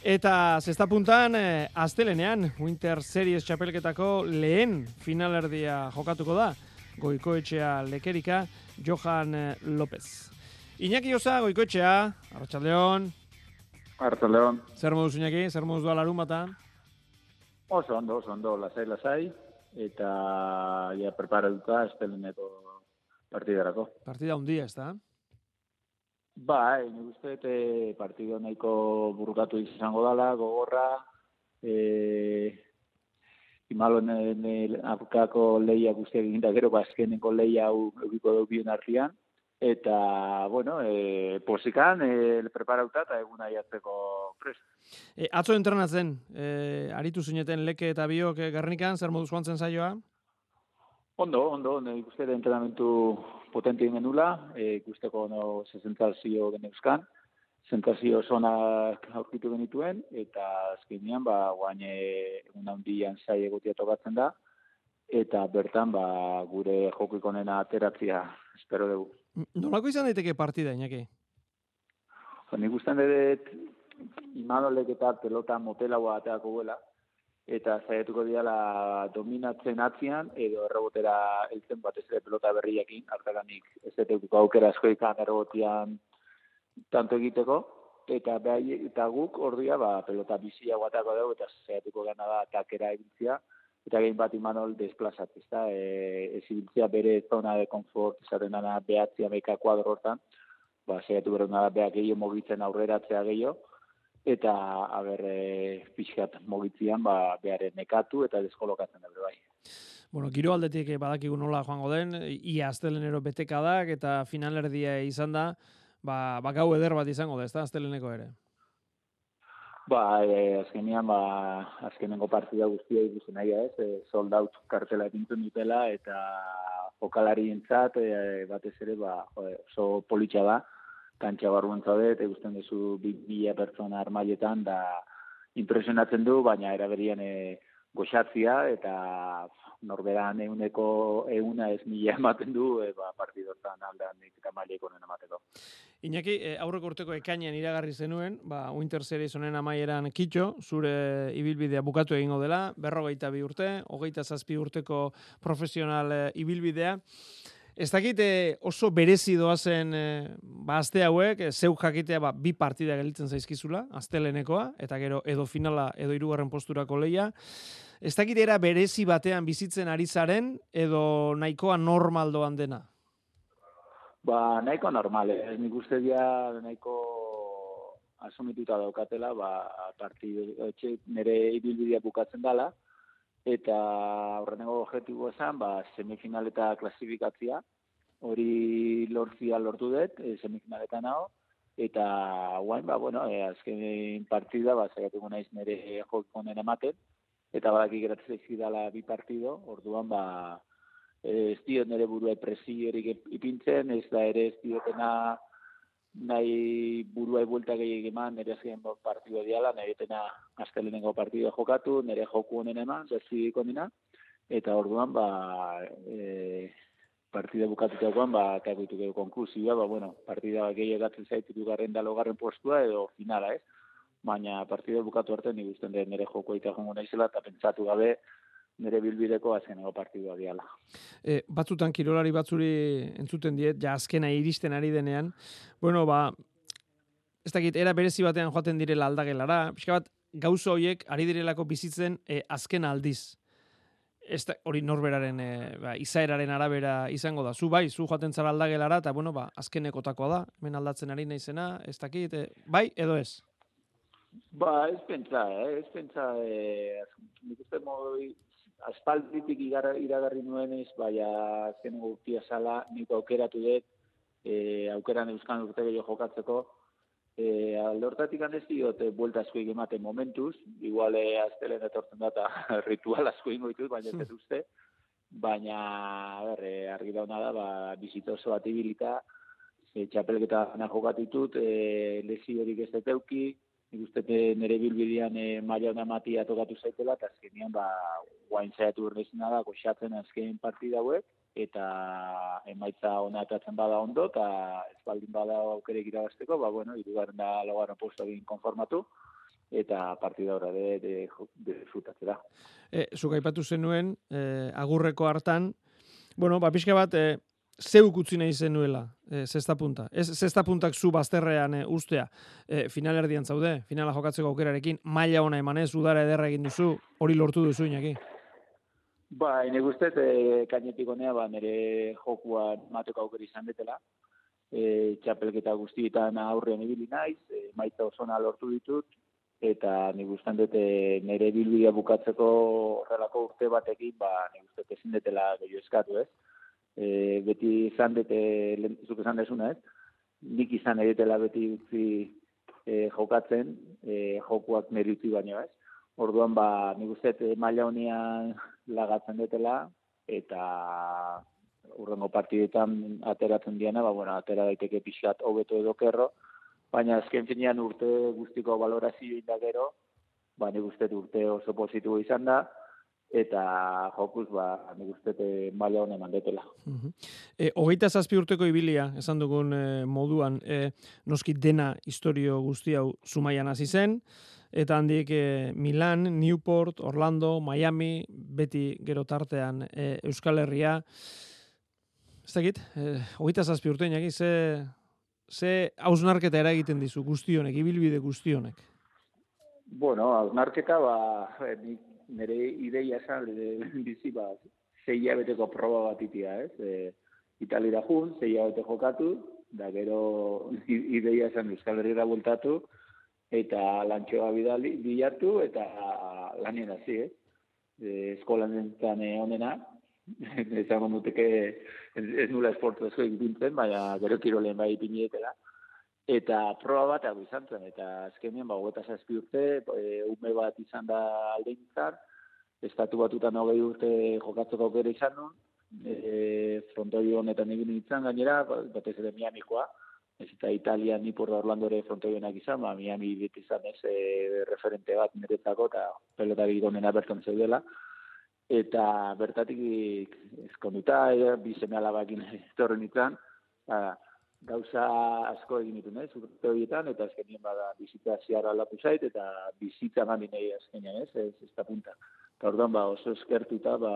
Eta zesta puntan, eh, astelenean, Winter Series txapelketako lehen finalerdia jokatuko da, goikoetxea lekerika, Johan eh, López. Iñaki Osa, goikoetxea, Arratxaldeon. Arratxaldeon. Zer moduz, Iñaki? Zer moduz doa larun bata? Oso ondo, oso ondo, lasai, lasai, eta ja preparatuta asteleneko partidarako. Partida hundia, ez da? Ba, nik uste e, partido nahiko burukatu izango dala, gogorra, e, imalo apukako leia guztiak egin da gero, bazkeneko ba, leia hau egiko dugu bien artian, eta, bueno, e, posikan, e, preparauta eta egun aiatzeko prest. E, atzo entrenatzen, e, aritu zineten leke eta biok garnikan, zer moduz joan zen zaioa? Ondo, ondo, ondo, ikuste entrenamentu potente ingen nula, e, ikusteko no, zezentazio geneuzkan, zentazio zona aurkitu genituen, eta azkenean, ba, guain egun handian zai egotia tokatzen da, eta bertan, ba, gure jokikonen ateratzia, espero dugu. Nolako izan daiteke partida, inaki? Ba, nik ustean dut, imanolek eta pelota motela ateako guela, eta zaiatuko diala dominatzen atzian, edo errobotera eltzen batez ere pelota berriakin, hartaganik ez dut aukera asko ikan errobotian tanto egiteko, eta behai, eta guk ordia ba, pelota bizia guatako dugu, eta zaiatuko gana da takera egintzia, eta gehin bat imanol desplazat, ez da, e, ez bere zona de konfort, izaten dana behatzia meika kuadro hortan, ba, zaiatu bera da behak gehiago mogitzen aurreratzea gehiago, eta aber e, pixkat mogitzian ba bearen nekatu eta deskolokatzen da bai. Bueno, giro aldetik badakigu nola joango den, ia astelenero betekadak eta finalerdia izan da, ba, ba gau eder bat izango da, ez da, asteleneko ere? Ba, e, azkenean, ba, azkenengo partida guztia ikusi nahi ez, e, sold out kartela egintu dutela eta jokalari entzat, e, batez ere, ba, oso politxa da, kantxa barruan zaude, eta guztien duzu bi, pertsona armailetan, da impresionatzen du, baina eraberian e, goxatzia, eta norberan euneko euna ez mila ematen du, e, ba, partidotan aldean eta maileko nena emateko. Iñaki, e, aurreko urteko ekainean iragarri zenuen, ba, Winter Series honen amaieran kitxo, zure ibilbidea bukatu egingo dela, berrogeita bi urte, hogeita zazpi urteko profesional e, ibilbidea. Ez dakite oso berezi doazen e, ba, azte hauek, e, zeu jakitea ba, bi partida gelitzen zaizkizula, aztelenekoa, eta gero edo finala edo irugarren posturako leia. Ez dakite era berezi batean bizitzen ari zaren, edo nahikoa normal doan dena? Ba, nahiko normal, ez nik uste dia nahiko asumituta daukatela, ba, partidu, nire ibilbidea bukatzen dela, eta horrengo objektibo esan, ba, semifinal eta klasifikatzia, hori lortzia lortu dut, e, semifinaletan hau, eta guain, ba, bueno, e, azken partida, ba, zaiatuko naiz nire jokikonen ematen, eta badaki geratzen zaizkidala bi partido, orduan, ba, ez dio nire burua presiorik ipintzen, ez da ere ez diotena nahi burua buelta gehi eman, nire azken partidu diala, nire etena astelenengo partidu jokatu, nire joku honen eman, zerzi kondina, eta orduan, ba, e, partida bukatutakoan, ba, kagutu gehu konklusioa, ba, bueno, partida gehi egatzen zaitutu garren da logarren postua, edo finala, ez? Baina partida bukatu arte, nire guztien nire joku eta jongo naizela, eta pentsatu gabe, nire bilbideko azkeneko partidua diala. E, batzutan kirolari batzuri entzuten diet, ja azkena iristen ari denean, bueno, ba, ez dakit, era berezi batean joaten direla aldagelara, pixka bat, gauzo horiek ari direlako bizitzen e, azken aldiz. Ez da, hori norberaren e, ba, izaeraren arabera izango da. Zu bai, zu joaten zara aldagelara, eta bueno, ba, azkenekotakoa da, hemen aldatzen ari naizena, ez dakit, e, bai edo ez? Ba, ez pentsa, eh? ez pentsa, eh, nik uste modu, aspalditik iragarri nuen ez, baina azken gurtia sala, nik aukeratu dut, e, aukeran euskan urte gehiago jokatzeko, e, aldortatik handez diot, e, buelta asko ematen momentuz, igual e, aztelen etortzen data ritual asko ingo ditut, baina ez uste, baina ber, e, argi dauna da, ba, bizito oso bat ibilita, e, txapelketa jokatitut, e, lesi horik ez deteuki, nik uste nire bilbidean e, maila hona matia tokatu zaitela, eta azkenean, ba, guain zaiatu urnezina da, goxatzen azken partida hauek, eta emaitza ona atatzen bada ondo, eta ez baldin bada aukerek irabazteko, ba, bueno, irugarren da logaren posto egin konformatu, eta partida horra de, de, de, de E, zuk aipatu zenuen, e, agurreko hartan, bueno, ba, pixka bat, e, zeuk utzi nahi zenuela, e, zesta punta. Ez zesta puntak zu bazterrean e, ustea, e, final erdian zaude, finala jokatzeko aukerarekin, maila ona emanez, udara ederra egin duzu, hori lortu duzu inaki. Ba, ene guztet, e, kainetik honea, ba, nire jokua mateko aukera izan detela. E, txapelketa guztietan aurrean ibili naiz, e, maitza osona lortu ditut, eta ni gustan dute nire bilbidea bukatzeko horrelako urte batekin, ba, ni gustet ezin detela gehiago eskatu, ez? E, beti izan dute, zuk esan desuna, ez? Nik izan editela beti utzi e, jokatzen, e, jokuak nire utzi baino, ez? Orduan, ba, nik uste e, maila honian lagatzen dutela, eta urrengo partidetan ateratzen diana, ba, bueno, atera daiteke pixat hobeto edo kerro, baina azken finean urte guztiko valorazio indagero, ba, nik uste urte oso positibo izan da, eta jokus ba ni gustete maila honen mandetela. Eh, hogeita zazpi urteko ibilia, esan dugun e, moduan, e, noski dena historio guzti hau Zumaian hasi zen, eta handik e, Milan, Newport, Orlando, Miami, beti gero tartean e, Euskal Herria. Ez dakit, e, hogeita zazpi urte inaki, ze, ze hausnarketa eragiten dizu guztionek, ibilbide guztionek? Bueno, hausnarketa, ba, nik nire ideia esan bizi bat zei beteko proba bat itia, ez? E, Italira jun, zei bete jokatu, da gero ideia esan Euskal Herriera bultatu, eta lantxoa bidali, bilatu, eta lanien hasi, ez? E, eskolan entzane honena, ezango muteke ez, nula esportu ezko egitintzen, baina gero kirolen bai pinietela eta proba bat hau izan zen, eta azkenean, ba, gota zazpi urte, e, ume bat izan da alde estatu batutan hogei urte jokatzeko aukera izan nun, e, frontoi honetan egin nintzen gainera, ba, batez ere Miamikoa, ez eta Italia ni por Orlando ere frontoienak izan, ba, Miami dit izan ez e, referente bat niretzako, eta pelotari gonena berton zeudela, eta bertatik ezkonduta, e, bizeme alabakin etorren izan, ba, gauza asko egin ditu, ez, urte horietan, eta azkenien bada bizitza ziarra aldatu zait, eta bizitza gani nahi azkenean, ez, ez, ez da punta. Eta orduan, ba, oso eskertuta, ba,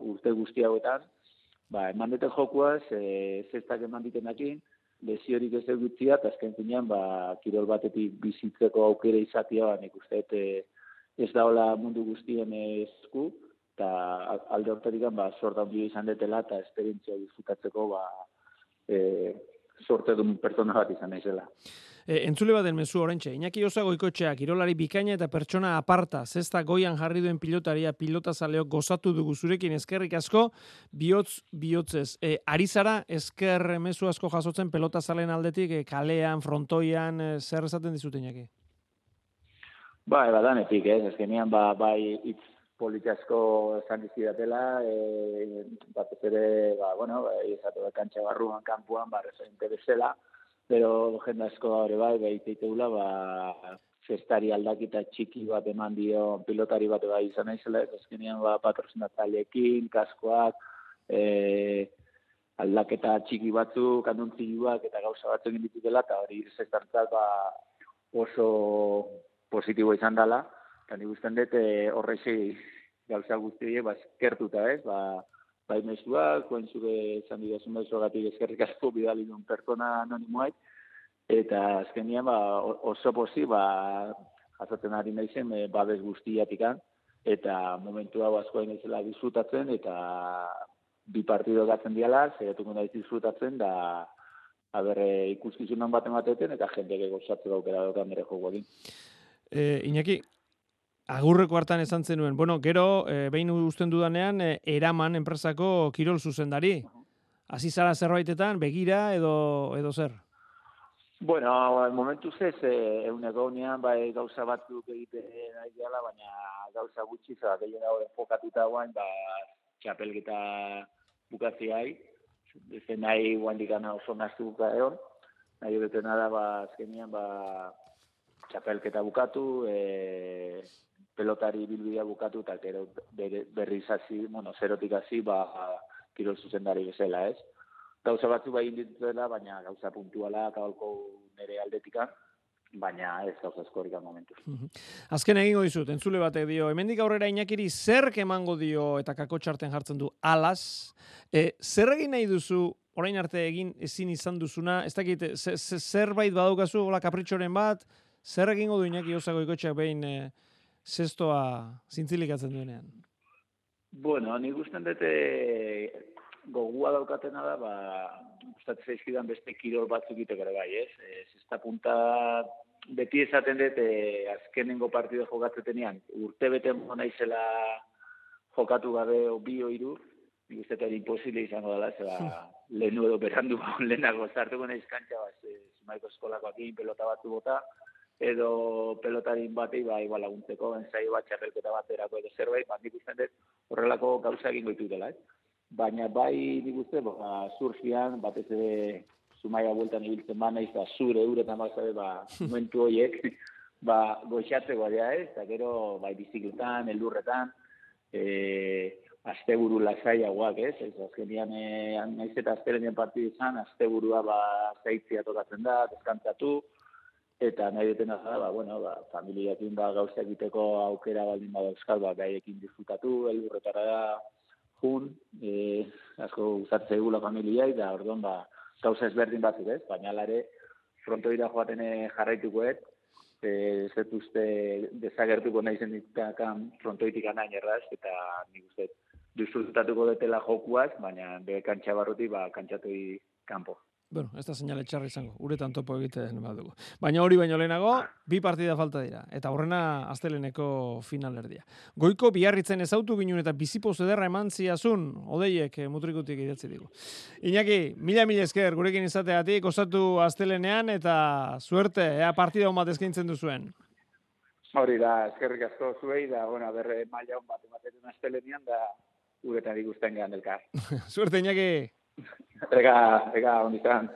urte guzti hauetan, ba, eman dute jokuaz, e, zestak eman ditenakin, lesiorik ez egutzia, eta azken zinean, ba, kirol batetik bizitzeko aukera izatea, ba, nik uste, e, ez daola mundu guztien esku, eta alde hortatik, ba, sortan izan detela, eta esperientzia disfrutatzeko, ba, e, sorte duen pertsona bat izan naizela. E, entzule baden mezu orentxe, Iñaki Osago ikotxeak, irolari bikaina eta pertsona aparta, zesta goian jarri duen pilotaria, pilota zaleo gozatu dugu zurekin eskerrik asko, bihotz, bihotzez. E, ari zara, esker mezu asko jasotzen pelota zalen aldetik, e, kalean, frontoian, e, zer esaten dizute Iñaki? Ba, ebadanetik, ez, ezkenean, ba, bai, itz politasko esan dizidatela, e, batez ere, ba, bueno, ba, izatu da kantxa barruan, kanpuan, ba, referente bezala, pero jende asko hori bai, ba, ba, zestari aldakita txiki bat eman dio, pilotari bat bai izan naizela, ez azkenean, ba, patrozinatzailekin, kaskoak, e, aldaketa txiki batzu, kanduntziluak eta gauza batzu egin ditutela, eta hori zestartzat, ba, oso positibo izan dela, eta nik usten dut eh, horrexi gauza guzti ba, eskertuta, ez? Ba, bai mezuak, koen zuke esan didazun mezu agatik eskerrik asko bidali duen pertsona anonimoak, eta azkenian ba, oso posi, ba, jasotzen ari nahi zen, e, babes guztiatikan, eta momentu hau asko naizela disfrutatzen, eta bi partido gatzen diala, zeratuko nahi disfrutatzen, da, haber, e, ikuskizunan bat emateten, eta jende gozatzen gaukera dut bere egin. E, Iñaki, Agurreko hartan esan zenuen, bueno, gero, e, behin usten dudanean, e, eraman enpresako kirol zuzendari. Hasi zara zerbaitetan, begira edo edo zer? Bueno, momentu zez, e, egun egonean, bai gauza batzuk egite nahi gala, baina gauza gutxi, zara, gehien hau enfokatuta guain, ba, txapelgeta bukatzi hai, ez nahi guain dikana oso naztu egon, nahi betena da, ba, azkenian, ba, txapelketa bukatu, e, pelotari bilbidea bukatu eta gero berriz hasi, bueno, zerotik hasi, ba, kirol zuzendari bezala, ez? Gauza batzu bai indituela, baina gauza puntuala, kabalko nere aldetika, baina ez gauz askorik momentu. Azken egingo dizut, entzule batek dio, hemendik aurrera inakiri zer emango dio eta kako txarten jartzen du alas, e, zer egin nahi duzu orain arte egin ezin izan duzuna, ez dakit, zerbait badaukazu, hola kapritxoren bat, zer egingo du inaki osago ikotxeak behin e, zestoa zintzilikatzen duenean? Bueno, ni gusten dute gogua daukatena da, ba, gustatzen zaizkidan beste kirol batzuk ere bai, ez? Ez ez punta beti esaten dut e, azkenengo partido jokatzetenean, urte bete naizela jokatu gabe o bi o hiru, nik uste eta imposible izango dela, zeba, lehenu edo berandu lehenago zartuko nahiz kantxa, ba, zimaiko eskolako akin pelota batzu bota, edo pelotarin batei, ba, igual laguntzeko, enzai bat, txarrelketa bat erako edo zerbait, ba, nik uste dut horrelako gauza egin goitu dela, eh? Baina bai nik uste, ba, surfian, batez ere zumaia bueltan ibiltzen ba, nahiz, ba, zure uretan ba, ba, momentu horiek, ba, goxatzeko dira ez, eta gero, bai, bizikletan, eldurretan, e, asteburu lasaiagoak, ez? Ez azkenian eh naiz eta astelenen partidu izan, asteburua ba zaitzia tokatzen da, deskantzatu eta nahi dutena da, ba, bueno, ba, familiakin ba, gauza egiteko aukera baldin bada euskal, ba, gaiekin disfrutatu, elburretara da, jun, e, asko gustatzen egula familiai, da, orduan, ba, gauza ezberdin batzuk, ez? Baina lare, frontoira joaten eh, jarraitukoet, ez ez uste desagertuko nahi zen ditakan frontoitik anain erraz, eta nik uste disfrutatuko detela jokuaz, baina be kantxa barruti, ba, kantxatu kanpo. Bueno, ez da seinale txarra izango, uretan topo egiten badugu. Baina hori baino lehenago, bi partida falta dira, eta horrena asteleneko finalerdia. Goiko biarritzen ezautu ginun eta bizipo zederra eman ziazun, odeiek eh, mutrikutik idatzi digu. Iñaki, mila mila esker, gurekin izateatik, osatu astelenean, eta suerte, ea partida hon bat eskaintzen duzuen. Hori da, eskerrik asko zuei, da, bueno, berre maila hon bat ematen astelenean, da, uretan ikusten gehan delkar. suerte, Iñaki. Venga, ¿dónde están?